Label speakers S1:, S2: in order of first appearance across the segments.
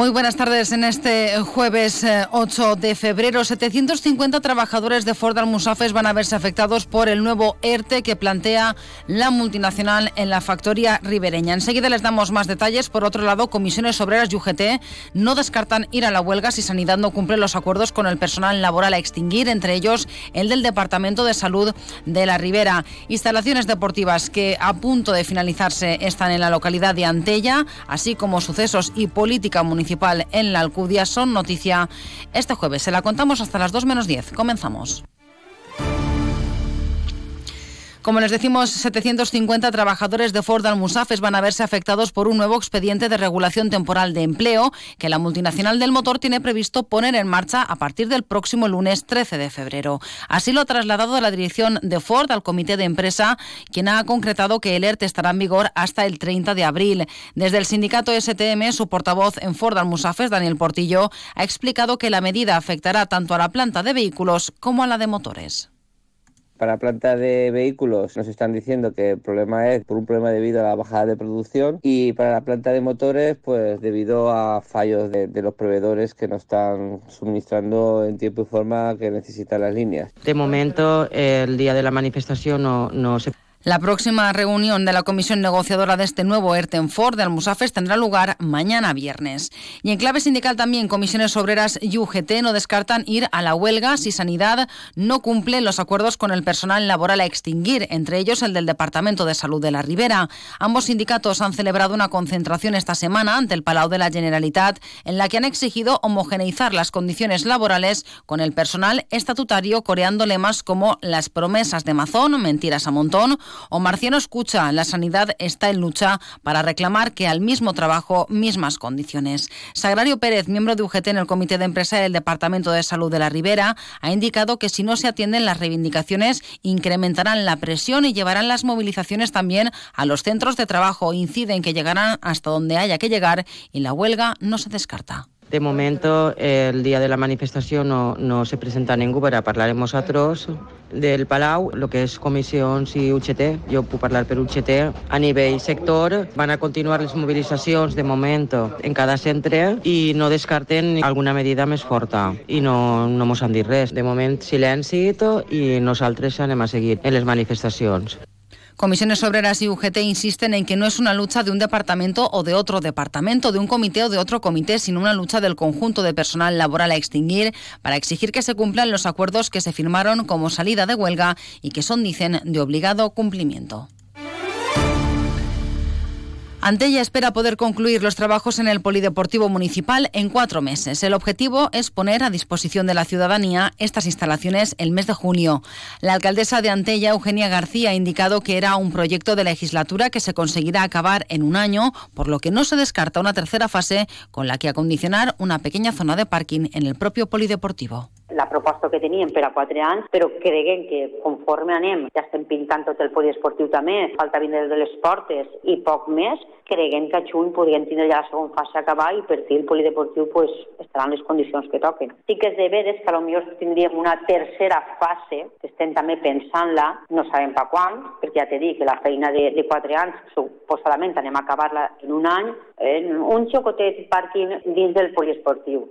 S1: Muy buenas tardes. En este jueves 8 eh, de febrero, 750 trabajadores de Ford Almusafes van a verse afectados por el nuevo ERTE que plantea la multinacional en la factoría ribereña. Enseguida les damos más detalles. Por otro lado, comisiones obreras y UGT no descartan ir a la huelga si Sanidad no cumple los acuerdos con el personal laboral a extinguir, entre ellos el del Departamento de Salud de la Ribera. Instalaciones deportivas que a punto de finalizarse están en la localidad de Antella, así como sucesos y política municipal en la Alcudia son noticia este jueves. Se la contamos hasta las 2 menos 10. Comenzamos. Como les decimos, 750 trabajadores de Ford Almusafes van a verse afectados por un nuevo expediente de regulación temporal de empleo que la multinacional del motor tiene previsto poner en marcha a partir del próximo lunes 13 de febrero. Así lo ha trasladado la dirección de Ford al comité de empresa, quien ha concretado que el ERTE estará en vigor hasta el 30 de abril. Desde el sindicato STM, su portavoz en Ford Almusafes, Daniel Portillo, ha explicado que la medida afectará tanto a la planta de vehículos como a la de motores.
S2: Para la planta de vehículos nos están diciendo que el problema es por un problema debido a la bajada de producción y para la planta de motores pues debido a fallos de, los proveedores que no están suministrando en tiempo y forma que necesitan las líneas.
S3: De momento el día de la manifestación no, no se
S1: la próxima reunión de la comisión negociadora de este nuevo Ford de Almusafes tendrá lugar mañana viernes. Y en clave sindical también, comisiones obreras y UGT no descartan ir a la huelga si Sanidad no cumple los acuerdos con el personal laboral a extinguir, entre ellos el del Departamento de Salud de la Ribera. Ambos sindicatos han celebrado una concentración esta semana ante el Palau de la Generalitat en la que han exigido homogeneizar las condiciones laborales con el personal estatutario coreando lemas como las promesas de Mazón, mentiras a montón Marciano Escucha, la sanidad está en lucha para reclamar que al mismo trabajo, mismas condiciones. Sagrario Pérez, miembro de UGT en el Comité de Empresa del Departamento de Salud de la Ribera, ha indicado que si no se atienden las reivindicaciones, incrementarán la presión y llevarán las movilizaciones también a los centros de trabajo. Inciden que llegarán hasta donde haya que llegar y la huelga no se descarta.
S3: De momento, el día de la manifestació no, no se presenta ningú per a parlar amb del Palau, el que és comissions i UGT. Jo puc parlar per UGT. A nivell sector van a continuar les mobilitzacions de moment en cada centre i no descarten alguna medida més forta i no, no mos han dit res. De moment, silenci i nosaltres anem a seguir en les manifestacions.
S1: Comisiones Obreras y UGT insisten en que no es una lucha de un departamento o de otro departamento, de un comité o de otro comité, sino una lucha del conjunto de personal laboral a extinguir para exigir que se cumplan los acuerdos que se firmaron como salida de huelga y que son, dicen, de obligado cumplimiento. Antella espera poder concluir los trabajos en el Polideportivo Municipal en cuatro meses. El objetivo es poner a disposición de la ciudadanía estas instalaciones el mes de junio. La alcaldesa de Antella, Eugenia García, ha indicado que era un proyecto de legislatura que se conseguirá acabar en un año, por lo que no se descarta una tercera fase con la que acondicionar una pequeña zona de parking en el propio Polideportivo.
S4: La proposta que teníem per a quatre anys, però creguem que conforme anem, ja estem pintant tot el poliesportiu també, falta vindre de les portes i poc més, creguem que a juny podríem tindre ja la segona fase a acabar i per fi el polideportiu pues, estaran les condicions que toquen. Sí que és de veres que potser tindríem una tercera fase, que estem també pensant-la, no sabem pa quan, perquè ja t'he dit que la feina de, de quatre anys suposadament anem a acabar-la en un any, en un xocotet pàrquing dins del poliesportiu.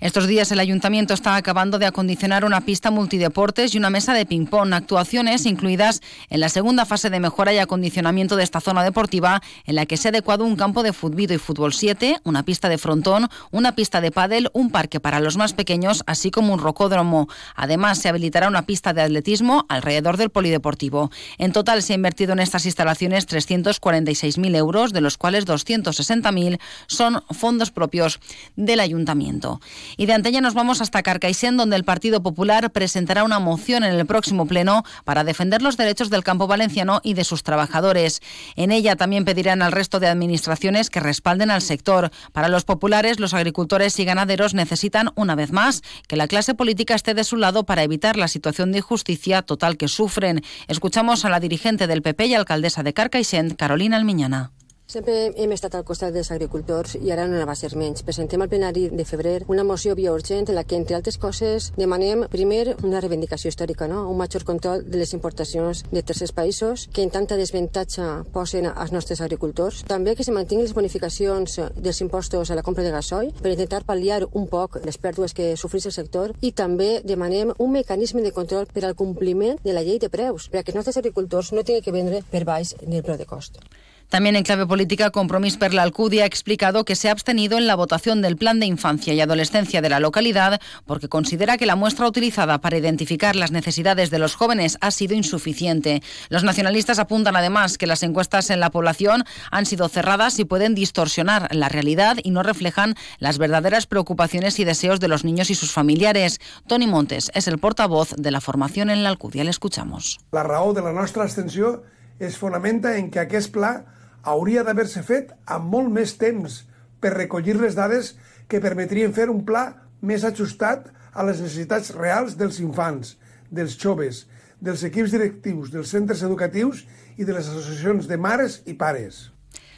S1: Estos días el ayuntamiento está acabando de acondicionar una pista multideportes y una mesa de ping-pong, actuaciones incluidas en la segunda fase de mejora y acondicionamiento de esta zona deportiva, en la que se ha adecuado un campo de fútbol y fútbol 7, una pista de frontón, una pista de pádel, un parque para los más pequeños, así como un rocódromo. Además, se habilitará una pista de atletismo alrededor del polideportivo. En total se ha invertido en estas instalaciones 346.000 euros, de los cuales 260.000 son fondos propios del ayuntamiento. Y de Antella nos vamos hasta Carcaixent, donde el Partido Popular presentará una moción en el próximo pleno para defender los derechos del campo valenciano y de sus trabajadores. En ella también pedirán al resto de administraciones que respalden al sector. Para los populares, los agricultores y ganaderos necesitan, una vez más, que la clase política esté de su lado para evitar la situación de injusticia total que sufren. Escuchamos a la dirigente del PP y alcaldesa de Carcaixent, Carolina Almiñana.
S5: Sempre hem estat al costat dels agricultors i ara no va ser menys. Presentem al plenari de febrer una moció biourgent en la que, entre altres coses, demanem primer una reivindicació històrica, no? un major control de les importacions de tercers països que en tanta desventatge posen als nostres agricultors. També que se mantinguin les bonificacions dels impostos a la compra de gasoil per intentar pal·liar un poc les pèrdues que sofreix el sector i també demanem un mecanisme de control per al compliment de la llei de preus, perquè els nostres agricultors no tinguin que vendre per baix ni el preu de cost.
S1: También en clave política, Compromís per la Alcudia ha explicado que se ha abstenido en la votación del Plan de Infancia y Adolescencia de la localidad porque considera que la muestra utilizada para identificar las necesidades de los jóvenes ha sido insuficiente. Los nacionalistas apuntan además que las encuestas en la población han sido cerradas y pueden distorsionar la realidad y no reflejan las verdaderas preocupaciones y deseos de los niños y sus familiares. Tony Montes es el portavoz de la formación en la Alcudia. Le escuchamos.
S6: La raó de la nostra abstenció es fonamenta en que aquest pla hauria d'haver-se fet amb molt més temps per recollir les dades que permetrien fer un pla més ajustat a les necessitats reals dels infants, dels joves, dels equips directius, dels centres educatius i de les associacions de mares i pares.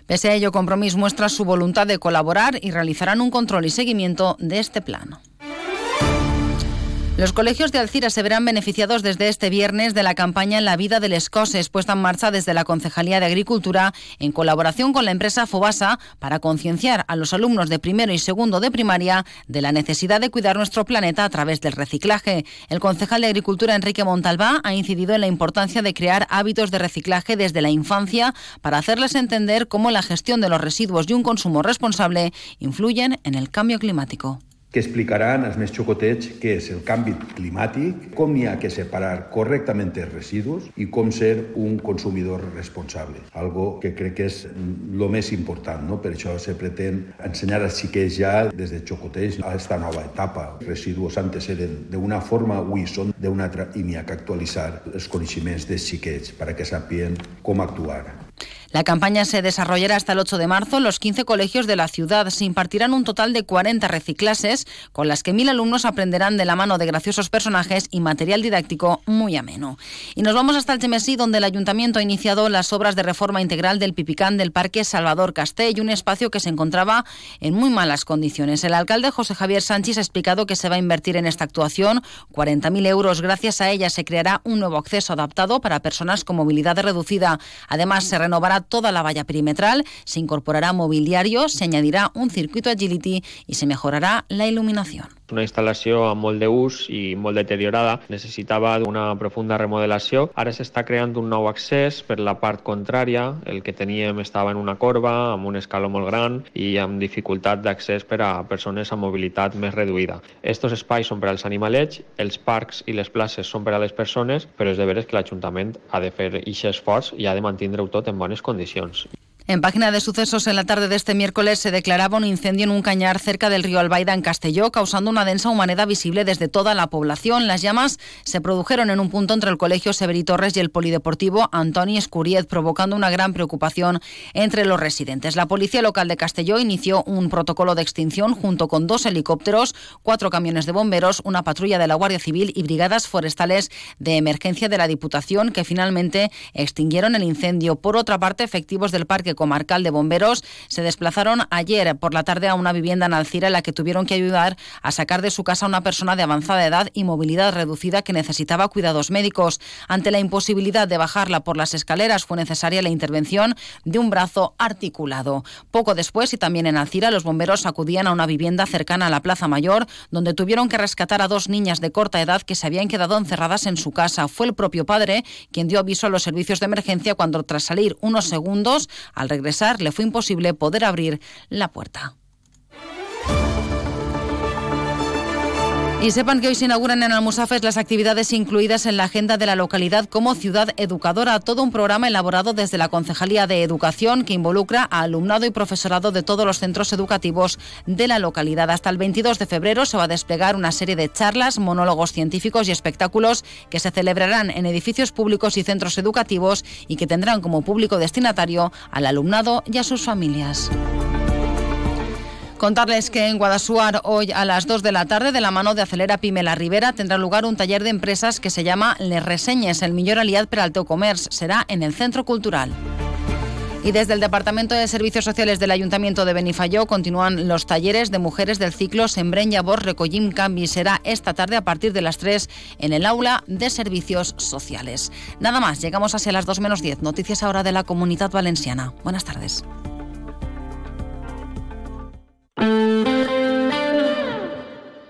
S1: Pese a ello, Compromís muestra su voluntad de colaborar y realizarán un control y seguimiento de este plan. Los colegios de Alcira se verán beneficiados desde este viernes de la campaña La vida del Escoses, puesta en marcha desde la Concejalía de Agricultura en colaboración con la empresa Fobasa para concienciar a los alumnos de primero y segundo de primaria de la necesidad de cuidar nuestro planeta a través del reciclaje. El concejal de Agricultura Enrique Montalbá ha incidido en la importancia de crear hábitos de reciclaje desde la infancia para hacerles entender cómo la gestión de los residuos y un consumo responsable influyen en el cambio climático.
S7: Que explicaran als més xocotets què és el canvi climàtic, com n'hi ha que separar correctament els residus i com ser un consumidor responsable. Algo que crec que és el més important, no? per això se pretén ensenyar als xiquets ja des de xocotets a aquesta nova etapa. Els residus antes eren d'una forma, avui són d'una altra i n'hi ha que actualitzar els coneixements dels xiquets perquè sapien com actuar.
S1: La campaña se desarrollará hasta el 8 de marzo los 15 colegios de la ciudad. Se impartirán un total de 40 reciclases, con las que mil alumnos aprenderán de la mano de graciosos personajes y material didáctico muy ameno. Y nos vamos hasta el Chemesí, donde el ayuntamiento ha iniciado las obras de reforma integral del Pipicán del Parque Salvador Castell, un espacio que se encontraba en muy malas condiciones. El alcalde José Javier Sánchez ha explicado que se va a invertir en esta actuación 40.000 euros. Gracias a ella se creará un nuevo acceso adaptado para personas con movilidad reducida. Además, se renovará toda la valla perimetral, se incorporará mobiliario, se añadirá un circuito agility y se mejorará la iluminación.
S8: Una instal·lació amb molt d'ús i molt deteriorada, necessitava una profunda remodelació. Ara s'està creant un nou accés per la part contrària, el que teníem estava en una corba, amb un escaló molt gran i amb dificultat d'accés per a persones amb mobilitat més reduïda. Estos espais són per als animalets, els parcs i les places són per a les persones, però és de veres que l'Ajuntament ha de fer aquest esforç i ha de mantindre-ho tot en bones condicions.
S1: En página de sucesos, en la tarde de este miércoles se declaraba un incendio en un cañar cerca del río Albaida, en Castelló, causando una densa humanidad visible desde toda la población. Las llamas se produjeron en un punto entre el Colegio Severi Torres y el Polideportivo Antoni Escuriez, provocando una gran preocupación entre los residentes. La Policía Local de Castelló inició un protocolo de extinción junto con dos helicópteros, cuatro camiones de bomberos, una patrulla de la Guardia Civil y brigadas forestales de emergencia de la Diputación, que finalmente extinguieron el incendio. Por otra parte, efectivos del Parque Comarcal de Bomberos se desplazaron ayer por la tarde a una vivienda en Alcira en la que tuvieron que ayudar a sacar de su casa a una persona de avanzada edad y movilidad reducida que necesitaba cuidados médicos. Ante la imposibilidad de bajarla por las escaleras fue necesaria la intervención de un brazo articulado. Poco después y también en Alcira los bomberos acudían a una vivienda cercana a la Plaza Mayor donde tuvieron que rescatar a dos niñas de corta edad que se habían quedado encerradas en su casa. Fue el propio padre quien dio aviso a los servicios de emergencia cuando tras salir unos segundos al regresar le fue imposible poder abrir la puerta. Y sepan que hoy se inauguran en Almusafes las actividades incluidas en la agenda de la localidad como ciudad educadora, todo un programa elaborado desde la Concejalía de Educación que involucra a alumnado y profesorado de todos los centros educativos de la localidad. Hasta el 22 de febrero se va a desplegar una serie de charlas, monólogos científicos y espectáculos que se celebrarán en edificios públicos y centros educativos y que tendrán como público destinatario al alumnado y a sus familias. Contarles que en Guadasuar hoy a las 2 de la tarde de la mano de Acelera Pime La Ribera tendrá lugar un taller de empresas que se llama Les Reseñes, el millor aliat per al teu comerç. Será en el Centro Cultural. Y desde el Departamento de Servicios Sociales del Ayuntamiento de Benifayó continúan los talleres de mujeres del ciclo Sembren Llavors Recollim Canvi. Será esta tarde a partir de las 3 en el aula de Servicios Sociales. Nada más, llegamos hacia las 2 menos 10. Noticias ahora de la Comunidad Valenciana. Buenas tardes.